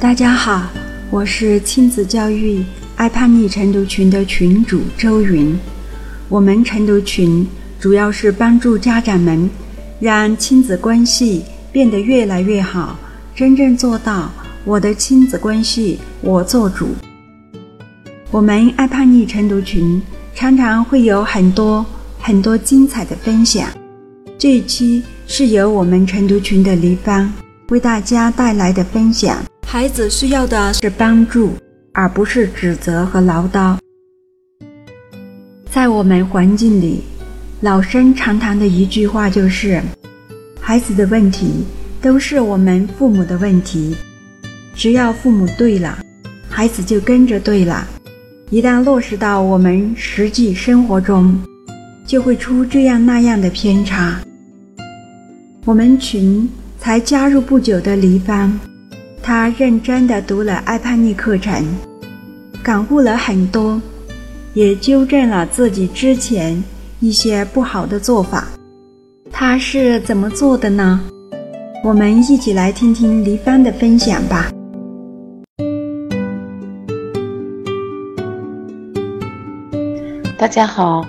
大家好，我是亲子教育爱叛逆晨读群的群主周云。我们晨读群主要是帮助家长们让亲子关系变得越来越好，真正做到我的亲子关系我做主。我们爱叛逆晨读群常常会有很多很多精彩的分享。这一期是由我们晨读群的黎芳为大家带来的分享。孩子需要的是帮助，而不是指责和唠叨。在我们环境里，老生常谈的一句话就是：“孩子的问题都是我们父母的问题。只要父母对了，孩子就跟着对了。一旦落实到我们实际生活中，就会出这样那样的偏差。”我们群才加入不久的黎芳。他认真地读了爱叛逆课程，感悟了很多，也纠正了自己之前一些不好的做法。他是怎么做的呢？我们一起来听听黎帆的分享吧。大家好，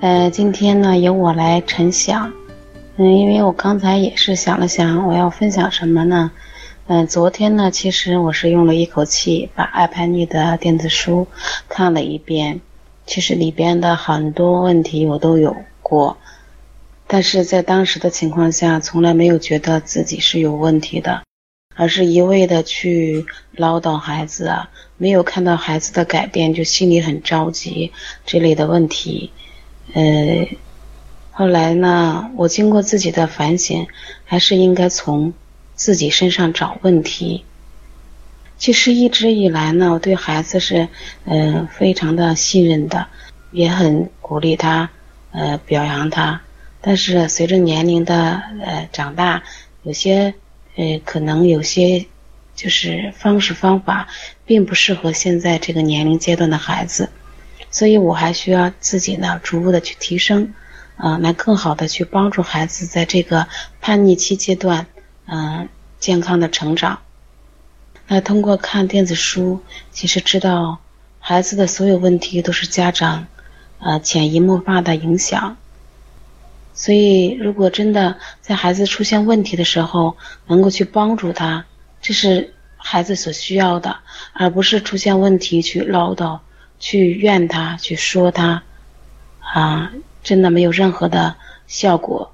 呃，今天呢由我来晨想，嗯，因为我刚才也是想了想，我要分享什么呢？嗯，昨天呢，其实我是用了一口气把爱叛逆的电子书看了一遍。其实里边的很多问题我都有过，但是在当时的情况下，从来没有觉得自己是有问题的，而是一味的去唠叨孩子啊，没有看到孩子的改变，就心里很着急这类的问题。呃，后来呢，我经过自己的反省，还是应该从。自己身上找问题。其实一直以来呢，我对孩子是嗯非常的信任的，也很鼓励他，呃表扬他。但是随着年龄的呃长大，有些呃可能有些就是方式方法并不适合现在这个年龄阶段的孩子，所以我还需要自己呢逐步的去提升，啊来更好的去帮助孩子在这个叛逆期阶段。嗯，健康的成长。那通过看电子书，其实知道孩子的所有问题都是家长呃潜移默化的影响。所以，如果真的在孩子出现问题的时候，能够去帮助他，这是孩子所需要的，而不是出现问题去唠叨、去怨他、去说他，啊，真的没有任何的效果。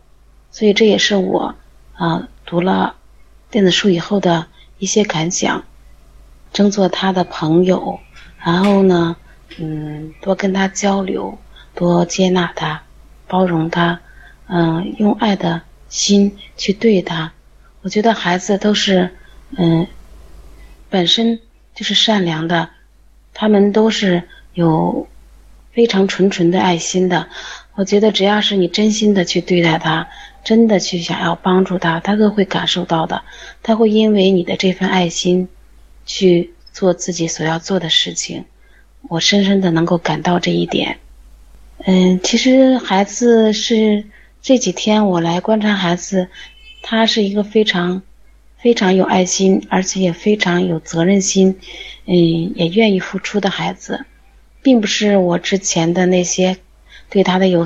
所以，这也是我啊。读了电子书以后的一些感想，争做他的朋友，然后呢，嗯，多跟他交流，多接纳他，包容他，嗯，用爱的心去对他。我觉得孩子都是，嗯，本身就是善良的，他们都是有非常纯纯的爱心的。我觉得只要是你真心的去对待他。真的去想要帮助他，他都会感受到的。他会因为你的这份爱心，去做自己所要做的事情。我深深的能够感到这一点。嗯，其实孩子是这几天我来观察孩子，他是一个非常非常有爱心，而且也非常有责任心，嗯，也愿意付出的孩子，并不是我之前的那些对他的有。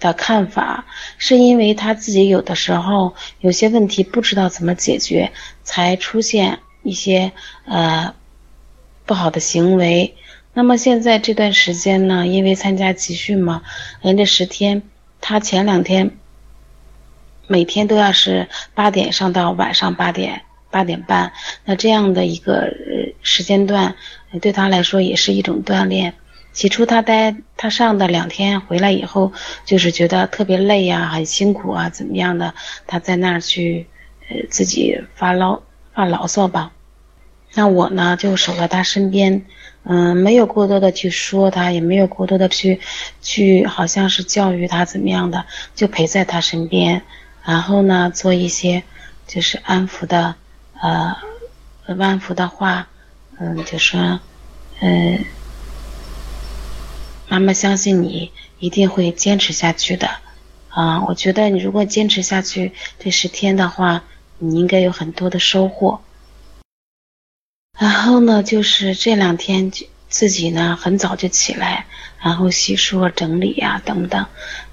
的看法是因为他自己有的时候有些问题不知道怎么解决，才出现一些呃不好的行为。那么现在这段时间呢，因为参加集训嘛，连着十天，他前两天每天都要是八点上到晚上八点八点半，那这样的一个时间段对他来说也是一种锻炼。起初他待他上的两天回来以后，就是觉得特别累呀，很辛苦啊，怎么样的？他在那儿去，呃，自己发牢发牢骚吧。那我呢，就守在他身边，嗯，没有过多的去说他，也没有过多的去去，好像是教育他怎么样的，就陪在他身边，然后呢，做一些就是安抚的，呃，安抚的话，嗯，就说，嗯。妈妈相信你一定会坚持下去的，啊，我觉得你如果坚持下去这十天的话，你应该有很多的收获。然后呢，就是这两天就自己呢很早就起来，然后洗漱、整理呀等等，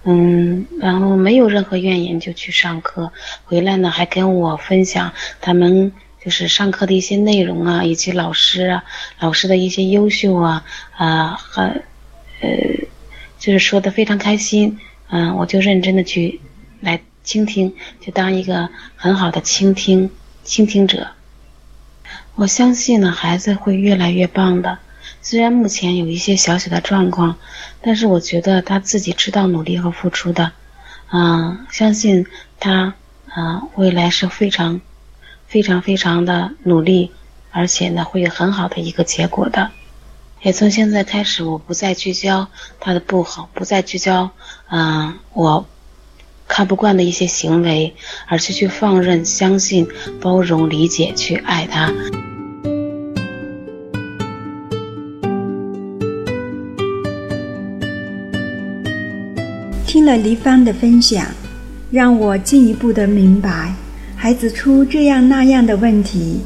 嗯，然后没有任何怨言就去上课，回来呢还跟我分享他们就是上课的一些内容啊，以及老师啊老师的一些优秀啊啊很呃，就是说的非常开心，嗯，我就认真的去来倾听，就当一个很好的倾听倾听者。我相信呢，孩子会越来越棒的。虽然目前有一些小小的状况，但是我觉得他自己知道努力和付出的，嗯，相信他，嗯，未来是非常、非常、非常的努力，而且呢，会有很好的一个结果的。也从现在开始，我不再聚焦他的不好，不再聚焦，嗯，我看不惯的一些行为，而是去放任、相信、包容、理解，去爱他。听了黎芳的分享，让我进一步的明白，孩子出这样那样的问题，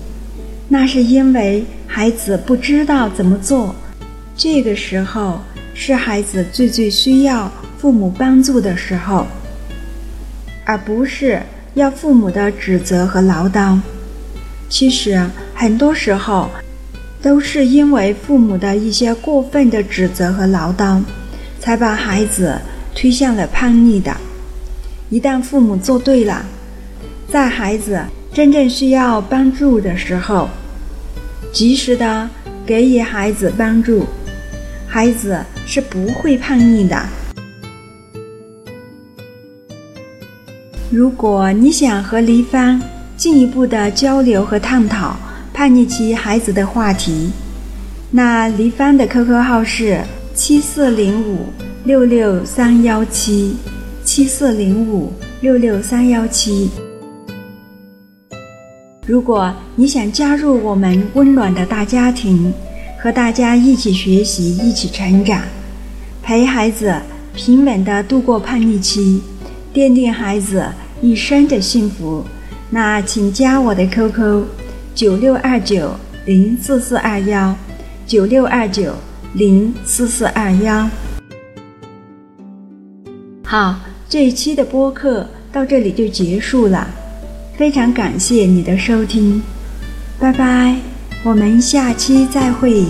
那是因为孩子不知道怎么做。这个时候是孩子最最需要父母帮助的时候，而不是要父母的指责和唠叨。其实很多时候都是因为父母的一些过分的指责和唠叨，才把孩子。推向了叛逆的。一旦父母做对了，在孩子真正需要帮助的时候，及时的给予孩子帮助，孩子是不会叛逆的。如果你想和黎芳进一步的交流和探讨叛逆期孩子的话题，那黎芳的 QQ 号是七四零五。六六三幺七七四零五六六三幺七。如果你想加入我们温暖的大家庭，和大家一起学习、一起成长，陪孩子平稳的度过叛逆期，奠定孩子一生的幸福，那请加我的 QQ：九六二九零四四二幺九六二九零四四二幺。好，这一期的播客到这里就结束了，非常感谢你的收听，拜拜，我们下期再会。